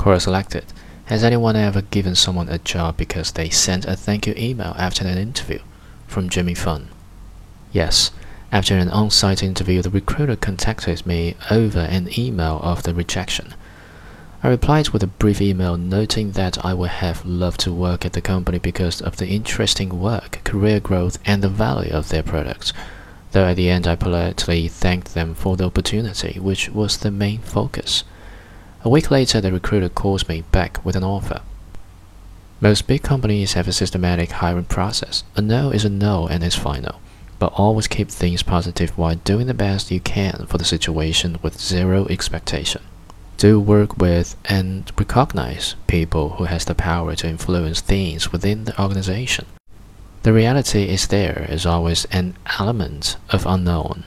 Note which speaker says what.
Speaker 1: Quora selected. Has anyone ever given someone a job because they sent a thank you email after an interview? From Jimmy Fun. Yes. After an on site interview, the recruiter contacted me over an email of the rejection. I replied with a brief email noting that I would have loved to work at the company because of the interesting work, career growth, and the value of their products. Though at the end I politely thanked them for the opportunity, which was the main focus. A week later, the recruiter calls me back with an offer. Most big companies have a systematic hiring process. A no is a no and it's final. But always keep things positive while doing the best you can for the situation with zero expectation. Do work with and recognize people who has the power to influence things within the organization. The reality is there is always an element of unknown.